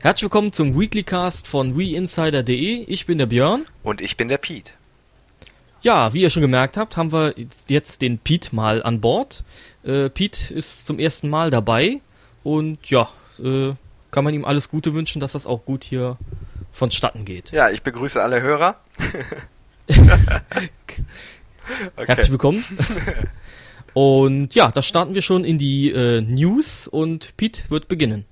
Herzlich willkommen zum Weeklycast von WeInsider.de. Ich bin der Björn. Und ich bin der Pete. Ja, wie ihr schon gemerkt habt, haben wir jetzt den Pete mal an Bord. Äh, Pete ist zum ersten Mal dabei und ja, äh, kann man ihm alles Gute wünschen, dass das auch gut hier vonstatten geht. Ja, ich begrüße alle Hörer. okay. Herzlich willkommen. Und ja, da starten wir schon in die äh, News und Pete wird beginnen.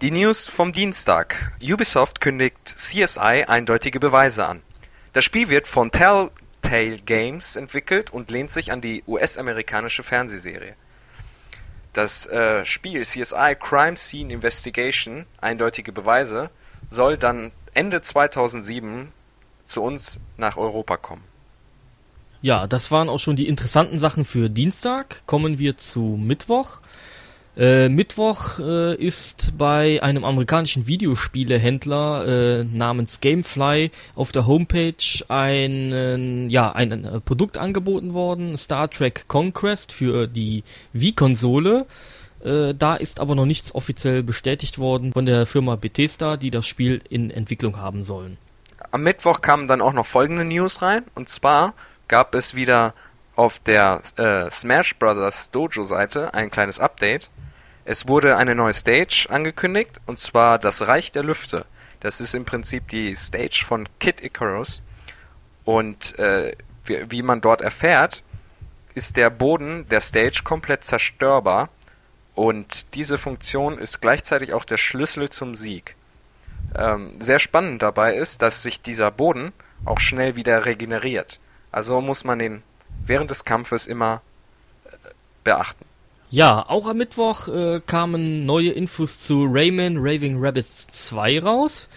Die News vom Dienstag. Ubisoft kündigt CSI eindeutige Beweise an. Das Spiel wird von Telltale Games entwickelt und lehnt sich an die US-amerikanische Fernsehserie. Das äh, Spiel CSI Crime Scene Investigation eindeutige Beweise soll dann Ende 2007 zu uns nach Europa kommen. Ja, das waren auch schon die interessanten Sachen für Dienstag. Kommen wir zu Mittwoch. Äh, Mittwoch äh, ist bei einem amerikanischen Videospielehändler äh, namens Gamefly auf der Homepage ein, ja, ein, ein äh, Produkt angeboten worden, Star Trek Conquest für die Wii-Konsole. Äh, da ist aber noch nichts offiziell bestätigt worden von der Firma Bethesda, die das Spiel in Entwicklung haben sollen. Am Mittwoch kamen dann auch noch folgende News rein, und zwar gab es wieder auf der äh, Smash Bros. Dojo Seite ein kleines Update es wurde eine neue Stage angekündigt, und zwar das Reich der Lüfte. Das ist im Prinzip die Stage von Kid Icarus. Und äh, wie, wie man dort erfährt, ist der Boden der Stage komplett zerstörbar. Und diese Funktion ist gleichzeitig auch der Schlüssel zum Sieg. Ähm, sehr spannend dabei ist, dass sich dieser Boden auch schnell wieder regeneriert. Also muss man den während des Kampfes immer äh, beachten. Ja, auch am Mittwoch äh, kamen neue Infos zu Rayman Raving Rabbits 2 raus.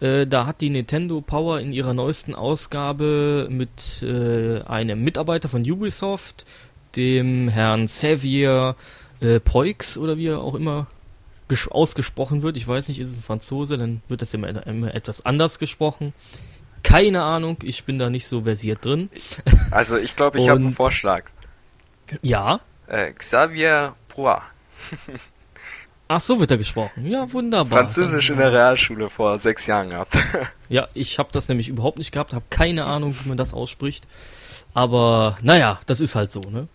Äh, da hat die Nintendo Power in ihrer neuesten Ausgabe mit äh, einem Mitarbeiter von Ubisoft, dem Herrn Xavier äh, Poix oder wie er auch immer ausgesprochen wird. Ich weiß nicht, ist es ein Franzose, dann wird das immer, immer etwas anders gesprochen. Keine Ahnung, ich bin da nicht so versiert drin. Also ich glaube, ich habe einen Vorschlag. Ja. Äh, Xavier Proa. Ach, so wird er gesprochen. Ja, wunderbar. Französisch in der Realschule vor sechs Jahren gehabt. ja, ich habe das nämlich überhaupt nicht gehabt, habe keine Ahnung, wie man das ausspricht. Aber naja, das ist halt so, ne?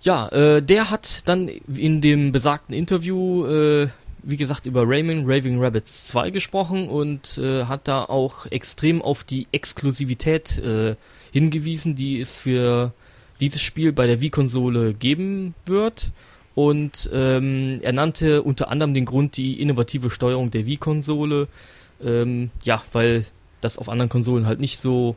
Ja, äh, der hat dann in dem besagten Interview, äh, wie gesagt, über Rayman Raving Rabbits 2 gesprochen und äh, hat da auch extrem auf die Exklusivität äh, hingewiesen, die es für dieses Spiel bei der Wii-Konsole geben wird. Und ähm, er nannte unter anderem den Grund die innovative Steuerung der Wii-Konsole. Ähm, ja, weil das auf anderen Konsolen halt nicht so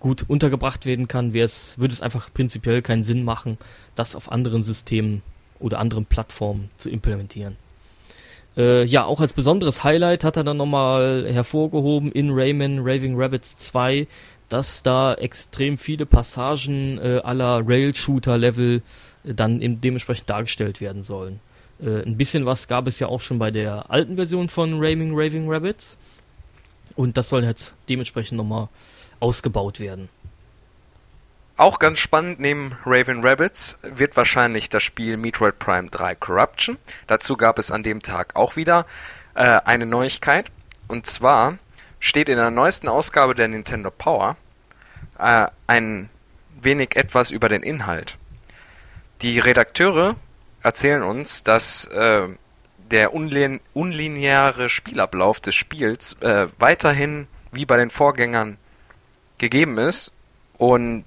gut untergebracht werden kann, würde es einfach prinzipiell keinen Sinn machen, das auf anderen Systemen oder anderen Plattformen zu implementieren. Äh, ja, auch als besonderes Highlight hat er dann nochmal hervorgehoben in Rayman Raving Rabbits 2 dass da extrem viele Passagen äh, aller Rail-Shooter-Level äh, dann eben dementsprechend dargestellt werden sollen. Äh, ein bisschen was gab es ja auch schon bei der alten Version von Raving Raving Rabbits. Und das soll jetzt dementsprechend nochmal ausgebaut werden. Auch ganz spannend neben Raven Rabbits wird wahrscheinlich das Spiel Metroid Prime 3 Corruption. Dazu gab es an dem Tag auch wieder äh, eine Neuigkeit. Und zwar steht in der neuesten Ausgabe der Nintendo Power äh, ein wenig etwas über den Inhalt. Die Redakteure erzählen uns, dass äh, der unlin unlineare Spielablauf des Spiels äh, weiterhin wie bei den Vorgängern gegeben ist und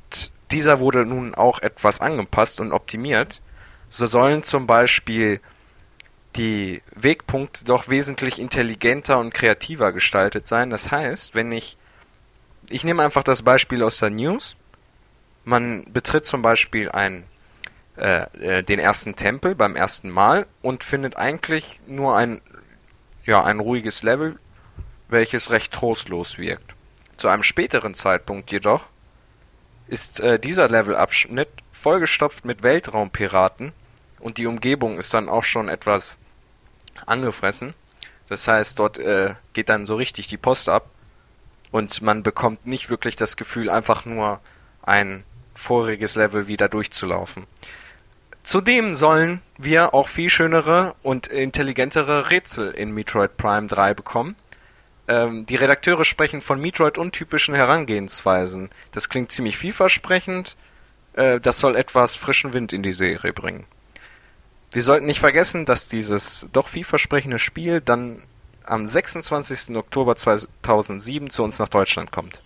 dieser wurde nun auch etwas angepasst und optimiert. So sollen zum Beispiel die Wegpunkte doch wesentlich intelligenter und kreativer gestaltet sein. Das heißt, wenn ich, ich nehme einfach das Beispiel aus der News, man betritt zum Beispiel ein, äh, äh, den ersten Tempel beim ersten Mal und findet eigentlich nur ein, ja, ein ruhiges Level, welches recht trostlos wirkt. Zu einem späteren Zeitpunkt jedoch ist äh, dieser Levelabschnitt vollgestopft mit Weltraumpiraten und die Umgebung ist dann auch schon etwas angefressen. Das heißt, dort äh, geht dann so richtig die Post ab und man bekommt nicht wirklich das Gefühl, einfach nur ein voriges Level wieder durchzulaufen. Zudem sollen wir auch viel schönere und intelligentere Rätsel in Metroid Prime 3 bekommen. Ähm, die Redakteure sprechen von Metroid-untypischen Herangehensweisen. Das klingt ziemlich vielversprechend. Äh, das soll etwas frischen Wind in die Serie bringen. Wir sollten nicht vergessen, dass dieses doch vielversprechende Spiel dann am 26. Oktober 2007 zu uns nach Deutschland kommt.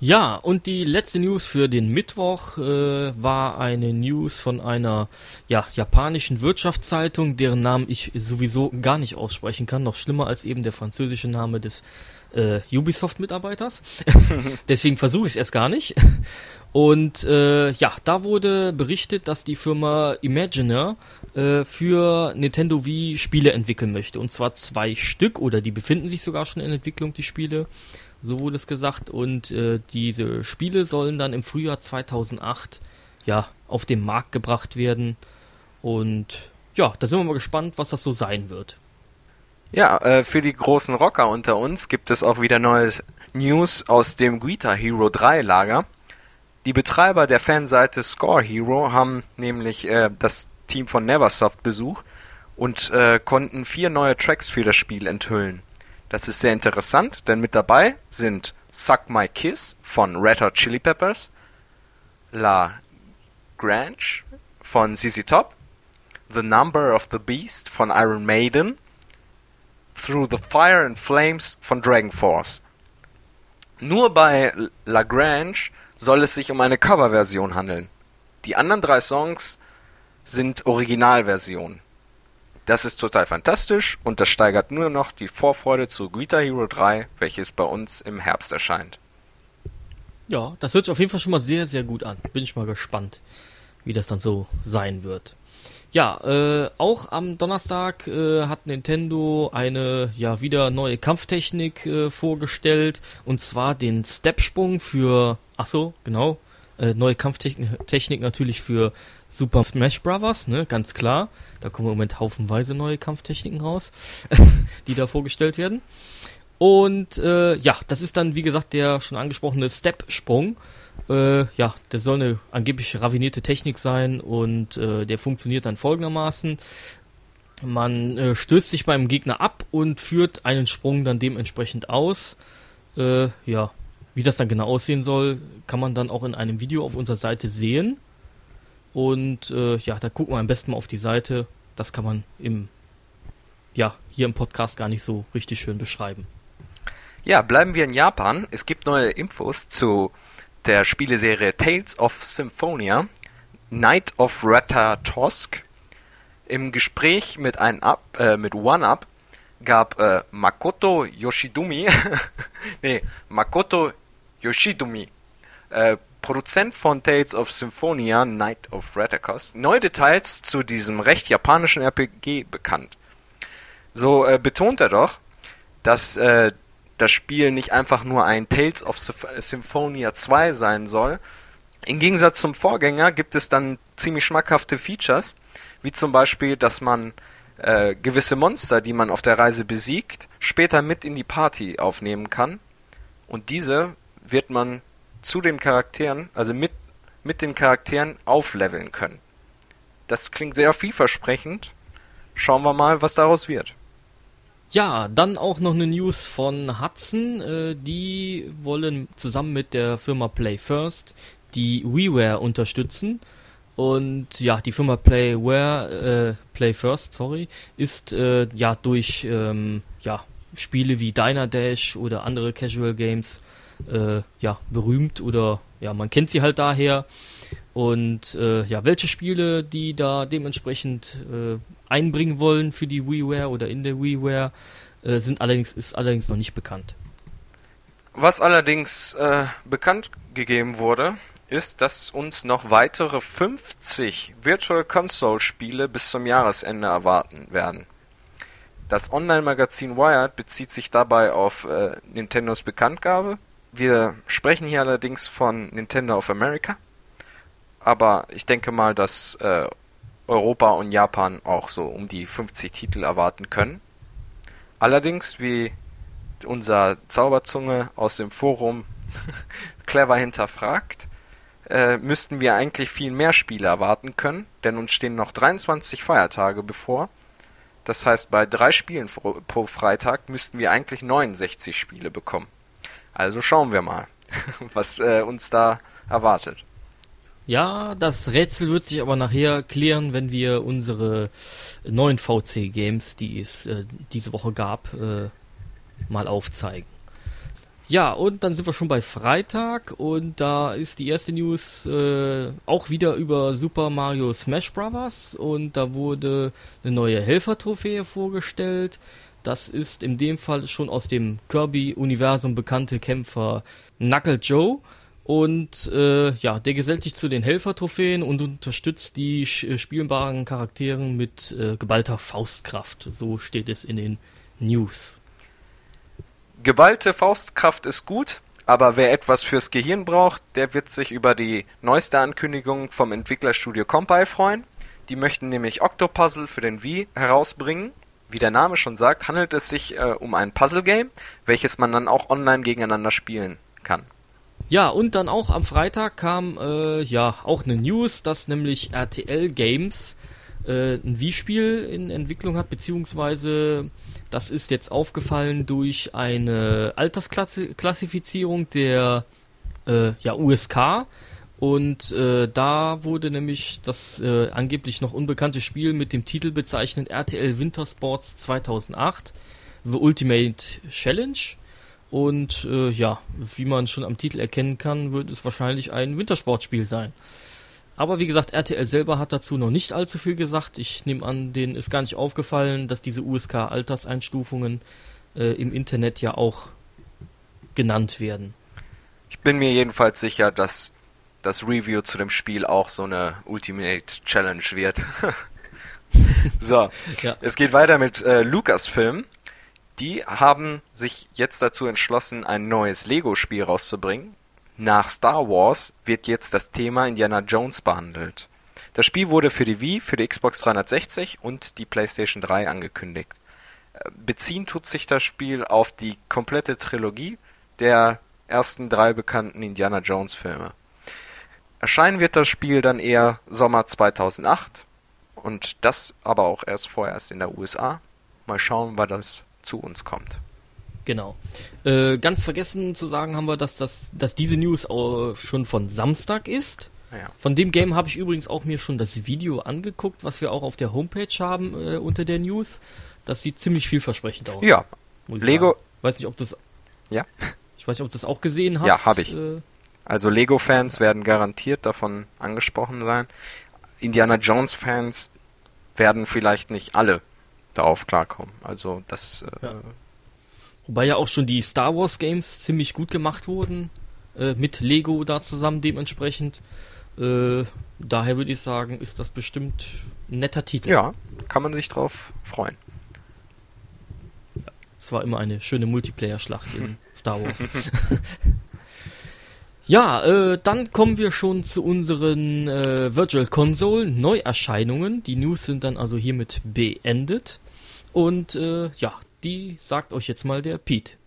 Ja, und die letzte News für den Mittwoch äh, war eine News von einer ja, japanischen Wirtschaftszeitung, deren Namen ich sowieso gar nicht aussprechen kann. Noch schlimmer als eben der französische Name des äh, Ubisoft-Mitarbeiters. Deswegen versuche ich es erst gar nicht. Und äh, ja, da wurde berichtet, dass die Firma Imagineer äh, für Nintendo Wii Spiele entwickeln möchte. Und zwar zwei Stück, oder die befinden sich sogar schon in Entwicklung, die Spiele. So wurde es gesagt. Und äh, diese Spiele sollen dann im Frühjahr 2008 ja auf den Markt gebracht werden. Und ja, da sind wir mal gespannt, was das so sein wird. Ja, äh, für die großen Rocker unter uns gibt es auch wieder neue News aus dem Guitar Hero 3 Lager. Die Betreiber der Fanseite Score Hero haben nämlich äh, das Team von Neversoft besucht und äh, konnten vier neue Tracks für das Spiel enthüllen. Das ist sehr interessant, denn mit dabei sind Suck My Kiss von Red Hot Chili Peppers, La Grange von ZZ Top, The Number of the Beast von Iron Maiden, Through the Fire and Flames von Dragon Force. Nur bei La Grange soll es sich um eine Coverversion handeln. Die anderen drei Songs sind Originalversionen. Das ist total fantastisch und das steigert nur noch die Vorfreude zu Guitar Hero 3, welches bei uns im Herbst erscheint. Ja, das hört sich auf jeden Fall schon mal sehr, sehr gut an. Bin ich mal gespannt, wie das dann so sein wird. Ja, äh, auch am Donnerstag äh, hat Nintendo eine ja wieder neue Kampftechnik äh, vorgestellt und zwar den Stepsprung für, ach so, genau, äh, neue Kampftechnik Technik natürlich für Super Smash Bros., ne, ganz klar. Da kommen im Moment haufenweise neue Kampftechniken raus, die da vorgestellt werden. Und äh, ja, das ist dann, wie gesagt, der schon angesprochene Step-Sprung. Äh, ja, der soll eine angeblich ravinierte Technik sein und äh, der funktioniert dann folgendermaßen. Man äh, stößt sich beim Gegner ab und führt einen Sprung dann dementsprechend aus. Äh, ja, wie das dann genau aussehen soll, kann man dann auch in einem Video auf unserer Seite sehen. Und äh, ja, da gucken wir am besten mal auf die Seite. Das kann man im, ja, hier im Podcast gar nicht so richtig schön beschreiben. Ja, bleiben wir in Japan. Es gibt neue Infos zu der Spieleserie Tales of Symphonia, Night of Ratatosk. Im Gespräch mit ein Up, äh, mit One Up gab äh, Makoto Yoshidumi, nee, Makoto Yoshidumi, äh, Produzent von Tales of Symphonia, Night of Ratacos, neue Details zu diesem recht japanischen RPG bekannt. So äh, betont er doch, dass äh, das Spiel nicht einfach nur ein Tales of Symphonia 2 sein soll. Im Gegensatz zum Vorgänger gibt es dann ziemlich schmackhafte Features, wie zum Beispiel, dass man äh, gewisse Monster, die man auf der Reise besiegt, später mit in die Party aufnehmen kann. Und diese wird man zu den Charakteren, also mit, mit den Charakteren aufleveln können. Das klingt sehr vielversprechend. Schauen wir mal, was daraus wird. Ja, dann auch noch eine News von Hudson. Äh, die wollen zusammen mit der Firma Play First die WiiWare unterstützen. Und ja, die Firma Playware, äh, Play First, sorry, ist äh, ja durch ähm, ja, Spiele wie Diner Dash oder andere Casual Games äh, ja, berühmt oder ja, man kennt sie halt daher. Und äh, ja, welche Spiele die da dementsprechend äh, einbringen wollen für die WiiWare oder in der WiiWare, äh, sind allerdings, ist allerdings noch nicht bekannt. Was allerdings äh, bekannt gegeben wurde, ist, dass uns noch weitere 50 Virtual Console Spiele bis zum Jahresende erwarten werden. Das Online-Magazin Wired bezieht sich dabei auf äh, Nintendos Bekanntgabe wir sprechen hier allerdings von Nintendo of America, aber ich denke mal, dass äh, Europa und Japan auch so um die 50 Titel erwarten können. Allerdings, wie unser Zauberzunge aus dem Forum clever hinterfragt, äh, müssten wir eigentlich viel mehr Spiele erwarten können, denn uns stehen noch 23 Feiertage bevor. Das heißt, bei drei Spielen pro Freitag müssten wir eigentlich 69 Spiele bekommen. Also schauen wir mal, was äh, uns da erwartet. Ja, das Rätsel wird sich aber nachher klären, wenn wir unsere neuen VC-Games, die es äh, diese Woche gab, äh, mal aufzeigen. Ja, und dann sind wir schon bei Freitag und da ist die erste News äh, auch wieder über Super Mario Smash Bros. und da wurde eine neue Helfer-Trophäe vorgestellt. Das ist in dem Fall schon aus dem Kirby-Universum bekannte Kämpfer Knuckle Joe. Und äh, ja, der gesellt sich zu den Helfer-Trophäen und unterstützt die äh, spielbaren Charakteren mit äh, geballter Faustkraft. So steht es in den News. Geballte Faustkraft ist gut, aber wer etwas fürs Gehirn braucht, der wird sich über die neueste Ankündigung vom Entwicklerstudio Compile freuen. Die möchten nämlich Octopuzzle für den Wii herausbringen. Wie der Name schon sagt, handelt es sich äh, um ein Puzzle-Game, welches man dann auch online gegeneinander spielen kann. Ja, und dann auch am Freitag kam äh, ja auch eine News, dass nämlich RTL Games äh, ein Wii-Spiel in Entwicklung hat, beziehungsweise das ist jetzt aufgefallen durch eine Altersklassifizierung der äh, ja, USK. Und äh, da wurde nämlich das äh, angeblich noch unbekannte Spiel mit dem Titel bezeichnet RTL Wintersports 2008 The Ultimate Challenge. Und äh, ja, wie man schon am Titel erkennen kann, wird es wahrscheinlich ein Wintersportspiel sein. Aber wie gesagt, RTL selber hat dazu noch nicht allzu viel gesagt. Ich nehme an, denen ist gar nicht aufgefallen, dass diese USK-Alterseinstufungen äh, im Internet ja auch genannt werden. Ich bin mir jedenfalls sicher, dass das Review zu dem Spiel auch so eine Ultimate Challenge wird. so, ja. es geht weiter mit äh, Lucasfilm. Die haben sich jetzt dazu entschlossen, ein neues Lego-Spiel rauszubringen. Nach Star Wars wird jetzt das Thema Indiana Jones behandelt. Das Spiel wurde für die Wii, für die Xbox 360 und die PlayStation 3 angekündigt. Äh, beziehen tut sich das Spiel auf die komplette Trilogie der ersten drei bekannten Indiana Jones Filme. Erscheinen wird das Spiel dann eher Sommer 2008 und das aber auch erst vorerst in der USA. Mal schauen, wann das zu uns kommt. Genau. Äh, ganz vergessen zu sagen haben wir, dass, das, dass diese News auch schon von Samstag ist. Ja. Von dem Game habe ich übrigens auch mir schon das Video angeguckt, was wir auch auf der Homepage haben äh, unter der News. Das sieht ziemlich vielversprechend aus. Ja. Lego. Sagen. Weiß nicht, ob das. Ja. Ich weiß nicht, ob du das auch gesehen hast. Ja, habe ich. Äh, also Lego-Fans werden garantiert davon angesprochen sein. Indiana Jones-Fans werden vielleicht nicht alle darauf klarkommen. Also das. Äh, ja. Wobei ja auch schon die Star Wars Games ziemlich gut gemacht wurden. Äh, mit Lego da zusammen dementsprechend. Äh, daher würde ich sagen, ist das bestimmt ein netter Titel. Ja, kann man sich drauf freuen. Ja, es war immer eine schöne Multiplayer-Schlacht in Star Wars. ja, äh, dann kommen wir schon zu unseren äh, Virtual Console Neuerscheinungen. Die News sind dann also hiermit beendet. Und äh, ja, die sagt euch jetzt mal der Pete.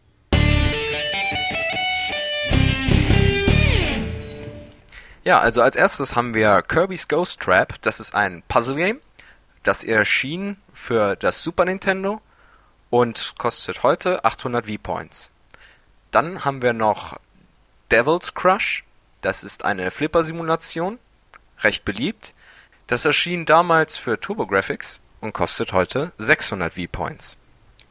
Ja, also als erstes haben wir Kirby's Ghost Trap. Das ist ein Puzzle-Game. Das erschien für das Super Nintendo und kostet heute 800 V-Points. Dann haben wir noch Devil's Crush. Das ist eine Flipper-Simulation. Recht beliebt. Das erschien damals für TurboGrafx und kostet heute 600 V-Points.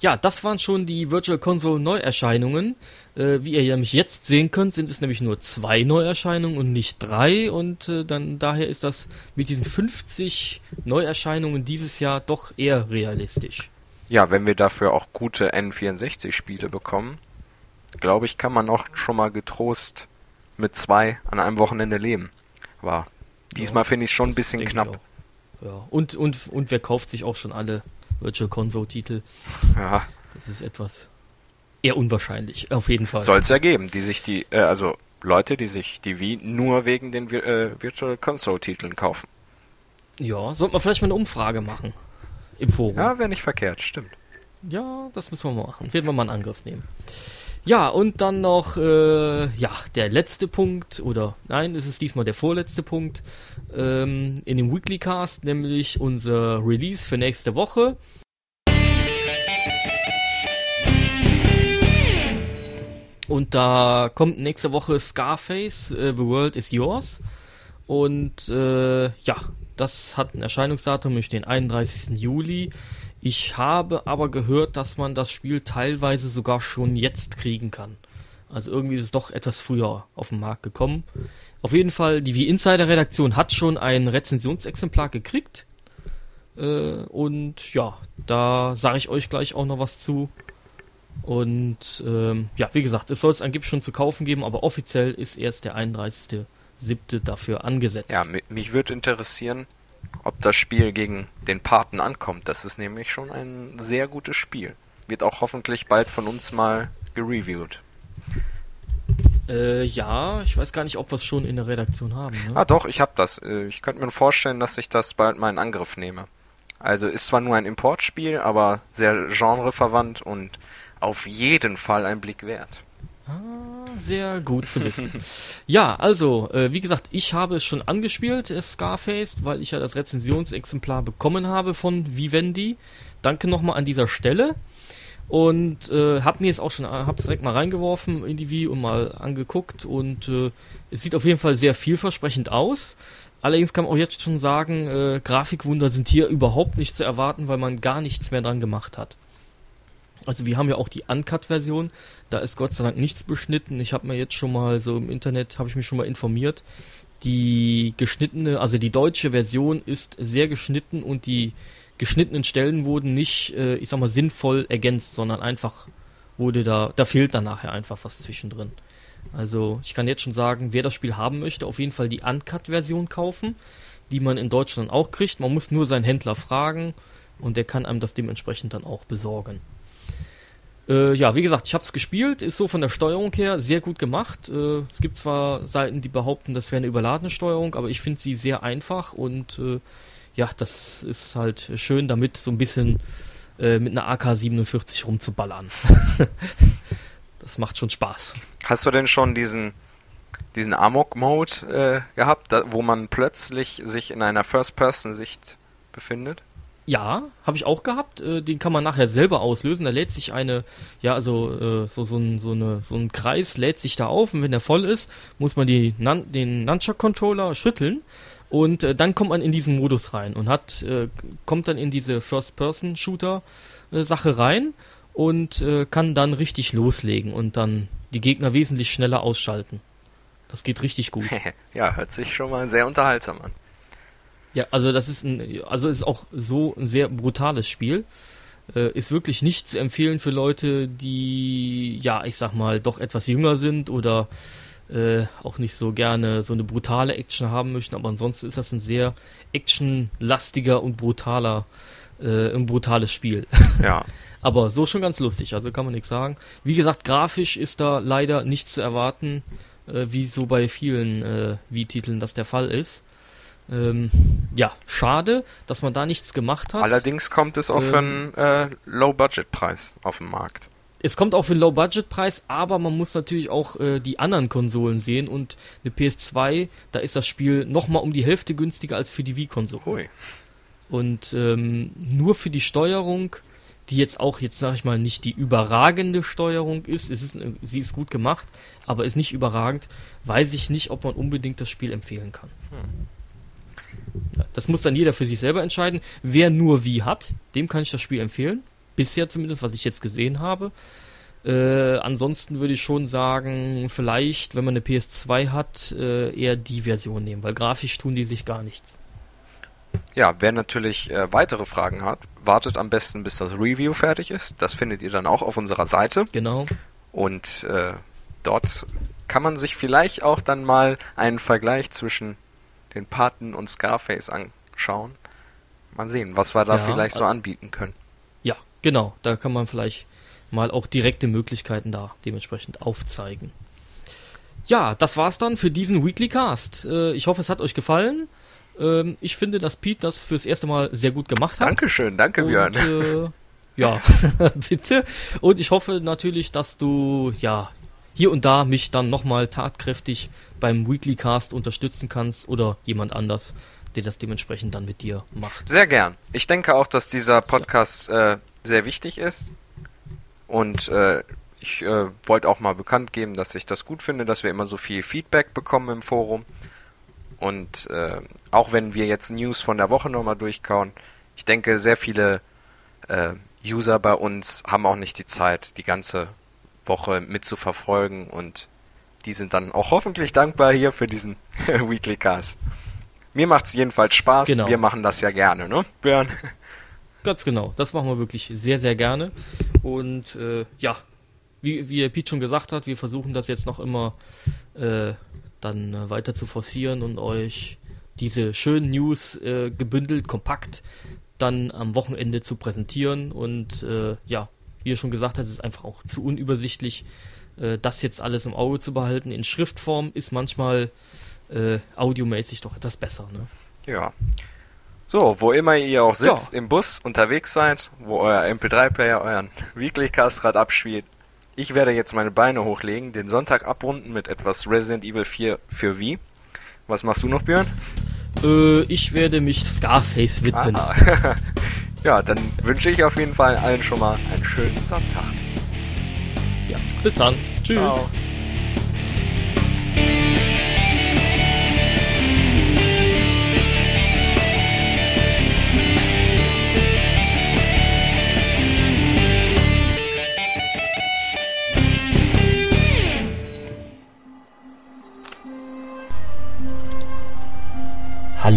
Ja, das waren schon die Virtual Console Neuerscheinungen. Äh, wie ihr ja mich jetzt sehen könnt, sind es nämlich nur zwei Neuerscheinungen und nicht drei. Und äh, dann daher ist das mit diesen 50 Neuerscheinungen dieses Jahr doch eher realistisch. Ja, wenn wir dafür auch gute N64-Spiele bekommen, glaube ich, kann man auch schon mal getrost mit zwei an einem Wochenende leben. War diesmal finde ich schon ein bisschen knapp. Ja, und, und, und wer kauft sich auch schon alle Virtual Console-Titel. Ja. Das ist etwas eher unwahrscheinlich, auf jeden Fall. Soll es ja geben, die sich die, äh, also Leute, die sich die Wii nur wegen den äh, Virtual Console-Titeln kaufen. Ja, sollte man vielleicht mal eine Umfrage machen im Forum. Ja, wäre nicht verkehrt, stimmt. Ja, das müssen wir mal machen. Werden wir mal einen Angriff nehmen. Ja, und dann noch, äh, ja, der letzte Punkt, oder nein, es ist diesmal der vorletzte Punkt ähm, in dem Weekly Cast, nämlich unser Release für nächste Woche. Und da kommt nächste Woche Scarface, äh, The World is Yours. Und äh, ja, das hat ein Erscheinungsdatum, nämlich den 31. Juli. Ich habe aber gehört, dass man das Spiel teilweise sogar schon jetzt kriegen kann. Also irgendwie ist es doch etwas früher auf den Markt gekommen. Auf jeden Fall, die wie Insider Redaktion hat schon ein Rezensionsexemplar gekriegt. Äh, und ja, da sage ich euch gleich auch noch was zu. Und ähm, ja, wie gesagt, es soll es angeblich schon zu kaufen geben, aber offiziell ist erst der 31.07. dafür angesetzt. Ja, mich würde interessieren, ob das Spiel gegen den Paten ankommt. Das ist nämlich schon ein sehr gutes Spiel. Wird auch hoffentlich bald von uns mal gereviewt. Äh, ja, ich weiß gar nicht, ob wir es schon in der Redaktion haben. Ne? Ah doch, ich habe das. Äh, ich könnte mir vorstellen, dass ich das bald mal in Angriff nehme. Also ist zwar nur ein Importspiel, aber sehr genreverwandt und auf jeden Fall ein Blick wert. Ah, sehr gut zu wissen. ja, also, äh, wie gesagt, ich habe es schon angespielt, äh, Scarface, weil ich ja das Rezensionsexemplar bekommen habe von Vivendi. Danke nochmal an dieser Stelle. Und äh, hab mir jetzt auch schon, äh, hab's direkt mal reingeworfen in die Wii und mal angeguckt und äh, es sieht auf jeden Fall sehr vielversprechend aus. Allerdings kann man auch jetzt schon sagen, äh, Grafikwunder sind hier überhaupt nicht zu erwarten, weil man gar nichts mehr dran gemacht hat. Also wir haben ja auch die Uncut-Version, da ist Gott sei Dank nichts beschnitten. Ich habe mir jetzt schon mal so im Internet, habe ich mich schon mal informiert. Die geschnittene, also die deutsche Version ist sehr geschnitten und die geschnittenen Stellen wurden nicht, äh, ich sag mal, sinnvoll ergänzt, sondern einfach wurde da, da fehlt dann nachher einfach was zwischendrin. Also ich kann jetzt schon sagen, wer das Spiel haben möchte, auf jeden Fall die Uncut-Version kaufen, die man in Deutschland auch kriegt. Man muss nur seinen Händler fragen und der kann einem das dementsprechend dann auch besorgen. Äh, ja, wie gesagt, ich habe es gespielt, ist so von der Steuerung her sehr gut gemacht. Äh, es gibt zwar Seiten, die behaupten, das wäre eine überladene Steuerung, aber ich finde sie sehr einfach und äh, ja, das ist halt schön, damit so ein bisschen äh, mit einer AK-47 rumzuballern. das macht schon Spaß. Hast du denn schon diesen diesen Amok-Mode äh, gehabt, da, wo man plötzlich sich in einer First-Person-Sicht befindet? Ja, habe ich auch gehabt. Äh, den kann man nachher selber auslösen. Da lädt sich eine, ja, also äh, so, so, ein, so, eine, so ein Kreis lädt sich da auf und wenn der voll ist, muss man die, Nun den Nunchuck-Controller schütteln und äh, dann kommt man in diesen Modus rein und hat, äh, kommt dann in diese First-Person-Shooter-Sache rein und äh, kann dann richtig loslegen und dann die Gegner wesentlich schneller ausschalten. Das geht richtig gut. ja, hört sich schon mal sehr unterhaltsam an. Ja, also das ist ein, also ist auch so ein sehr brutales Spiel. Äh, ist wirklich nicht zu empfehlen für Leute, die, ja, ich sag mal, doch etwas jünger sind oder äh, auch nicht so gerne so eine brutale Action haben möchten. Aber ansonsten ist das ein sehr actionlastiger und brutaler, äh, ein brutales Spiel. Ja. Aber so schon ganz lustig, also kann man nichts sagen. Wie gesagt, grafisch ist da leider nicht zu erwarten, äh, wie so bei vielen äh, Wii-Titeln das der Fall ist. Ähm, ja, schade, dass man da nichts gemacht hat. Allerdings kommt es auch ähm, einen äh, Low-Budget-Preis auf den Markt. Es kommt auch für einen Low-Budget-Preis, aber man muss natürlich auch äh, die anderen Konsolen sehen und eine PS2, da ist das Spiel nochmal um die Hälfte günstiger als für die Wii-Konsole. Und ähm, nur für die Steuerung, die jetzt auch, jetzt sag ich mal, nicht die überragende Steuerung ist, es ist, sie ist gut gemacht, aber ist nicht überragend, weiß ich nicht, ob man unbedingt das Spiel empfehlen kann. Hm. Das muss dann jeder für sich selber entscheiden. Wer nur wie hat, dem kann ich das Spiel empfehlen. Bisher zumindest, was ich jetzt gesehen habe. Äh, ansonsten würde ich schon sagen, vielleicht, wenn man eine PS2 hat, äh, eher die Version nehmen, weil grafisch tun die sich gar nichts. Ja, wer natürlich äh, weitere Fragen hat, wartet am besten, bis das Review fertig ist. Das findet ihr dann auch auf unserer Seite. Genau. Und äh, dort kann man sich vielleicht auch dann mal einen Vergleich zwischen den Paten und Scarface anschauen. Mal sehen, was wir da ja, vielleicht so anbieten können. Ja, genau. Da kann man vielleicht mal auch direkte Möglichkeiten da dementsprechend aufzeigen. Ja, das war's dann für diesen Weekly Cast. Äh, ich hoffe, es hat euch gefallen. Ähm, ich finde, dass Pete das fürs erste Mal sehr gut gemacht hat. Dankeschön, danke Björn. Äh, Ja, bitte. Und ich hoffe natürlich, dass du, ja, hier und da mich dann nochmal tatkräftig beim Weekly Cast unterstützen kannst oder jemand anders, der das dementsprechend dann mit dir macht. Sehr gern. Ich denke auch, dass dieser Podcast äh, sehr wichtig ist. Und äh, ich äh, wollte auch mal bekannt geben, dass ich das gut finde, dass wir immer so viel Feedback bekommen im Forum. Und äh, auch wenn wir jetzt News von der Woche nochmal durchkauen, ich denke, sehr viele äh, User bei uns haben auch nicht die Zeit, die ganze Woche mitzuverfolgen und die sind dann auch hoffentlich dankbar hier für diesen Weekly Cast. Mir macht es jedenfalls Spaß, genau. wir machen das ja gerne, ne, Björn? Ganz genau, das machen wir wirklich sehr, sehr gerne. Und äh, ja, wie, wie Pete schon gesagt hat, wir versuchen das jetzt noch immer äh, dann weiter zu forcieren und euch diese schönen News äh, gebündelt, kompakt dann am Wochenende zu präsentieren. Und äh, ja, wie ihr schon gesagt habt, ist es einfach auch zu unübersichtlich, äh, das jetzt alles im Auge zu behalten. In Schriftform ist manchmal äh, audiomäßig doch etwas besser. Ne? Ja. So, wo immer ihr auch sitzt, ja. im Bus, unterwegs seid, wo euer MP3-Player euren Weekly Cast gerade abspielt, ich werde jetzt meine Beine hochlegen, den Sonntag abrunden mit etwas Resident Evil 4 für Wii. Was machst du noch, Björn? Äh, ich werde mich Scarface widmen. ja, dann wünsche ich auf jeden Fall allen schon mal einen schönen Sonntag. Ja, bis dann. Tschüss. Ciao.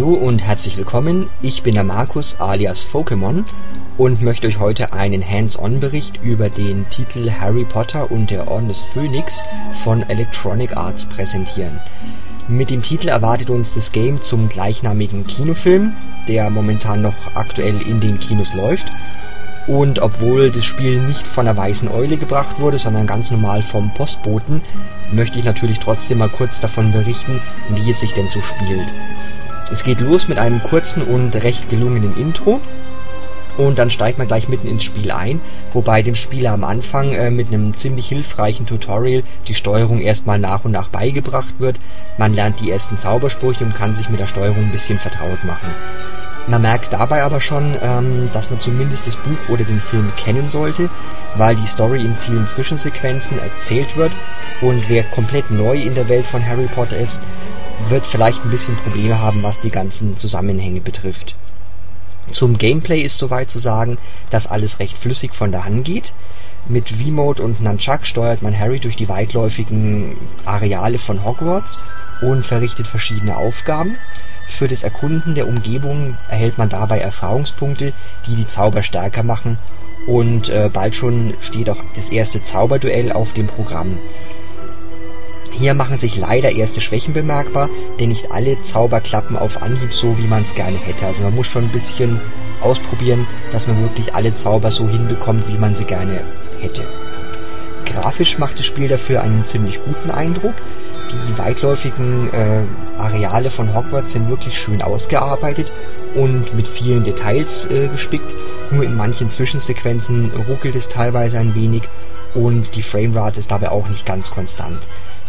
Hallo und herzlich willkommen, ich bin der Markus alias Pokémon und möchte euch heute einen Hands-on-Bericht über den Titel Harry Potter und der Orden des Phönix von Electronic Arts präsentieren. Mit dem Titel erwartet uns das Game zum gleichnamigen Kinofilm, der momentan noch aktuell in den Kinos läuft. Und obwohl das Spiel nicht von der Weißen Eule gebracht wurde, sondern ganz normal vom Postboten, möchte ich natürlich trotzdem mal kurz davon berichten, wie es sich denn so spielt. Es geht los mit einem kurzen und recht gelungenen Intro und dann steigt man gleich mitten ins Spiel ein, wobei dem Spieler am Anfang äh, mit einem ziemlich hilfreichen Tutorial die Steuerung erstmal nach und nach beigebracht wird. Man lernt die ersten Zaubersprüche und kann sich mit der Steuerung ein bisschen vertraut machen. Man merkt dabei aber schon, ähm, dass man zumindest das Buch oder den Film kennen sollte, weil die Story in vielen Zwischensequenzen erzählt wird und wer komplett neu in der Welt von Harry Potter ist, wird vielleicht ein bisschen Probleme haben, was die ganzen Zusammenhänge betrifft. Zum Gameplay ist soweit zu sagen, dass alles recht flüssig von der Hand geht. Mit V-Mode und Nunchuck steuert man Harry durch die weitläufigen Areale von Hogwarts und verrichtet verschiedene Aufgaben. Für das Erkunden der Umgebung erhält man dabei Erfahrungspunkte, die die Zauber stärker machen und äh, bald schon steht auch das erste Zauberduell auf dem Programm. Hier machen sich leider erste Schwächen bemerkbar, denn nicht alle Zauber klappen auf Anhieb so, wie man es gerne hätte. Also man muss schon ein bisschen ausprobieren, dass man wirklich alle Zauber so hinbekommt, wie man sie gerne hätte. Grafisch macht das Spiel dafür einen ziemlich guten Eindruck. Die weitläufigen äh, Areale von Hogwarts sind wirklich schön ausgearbeitet und mit vielen Details äh, gespickt. Nur in manchen Zwischensequenzen ruckelt es teilweise ein wenig und die Framerate ist dabei auch nicht ganz konstant.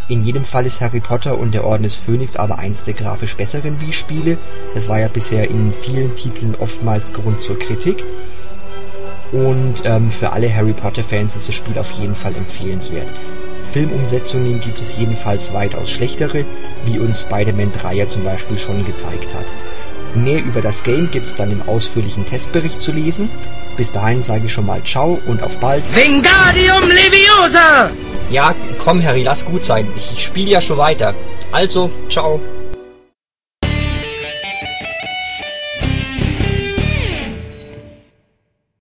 In jedem Fall ist Harry Potter und der Orden des Phönix aber eins der grafisch besseren Wii-Spiele. Das war ja bisher in vielen Titeln oftmals Grund zur Kritik. Und ähm, für alle Harry Potter-Fans ist das Spiel auf jeden Fall empfehlenswert. Filmumsetzungen gibt es jedenfalls weitaus schlechtere, wie uns Spider-Man 3 ja zum Beispiel schon gezeigt hat. Mehr über das Game gibt's dann im ausführlichen Testbericht zu lesen. Bis dahin sage ich schon mal Ciao und auf bald. Wingardium Leviosa! Ja, komm Harry, lass gut sein. Ich, ich spiele ja schon weiter. Also, ciao.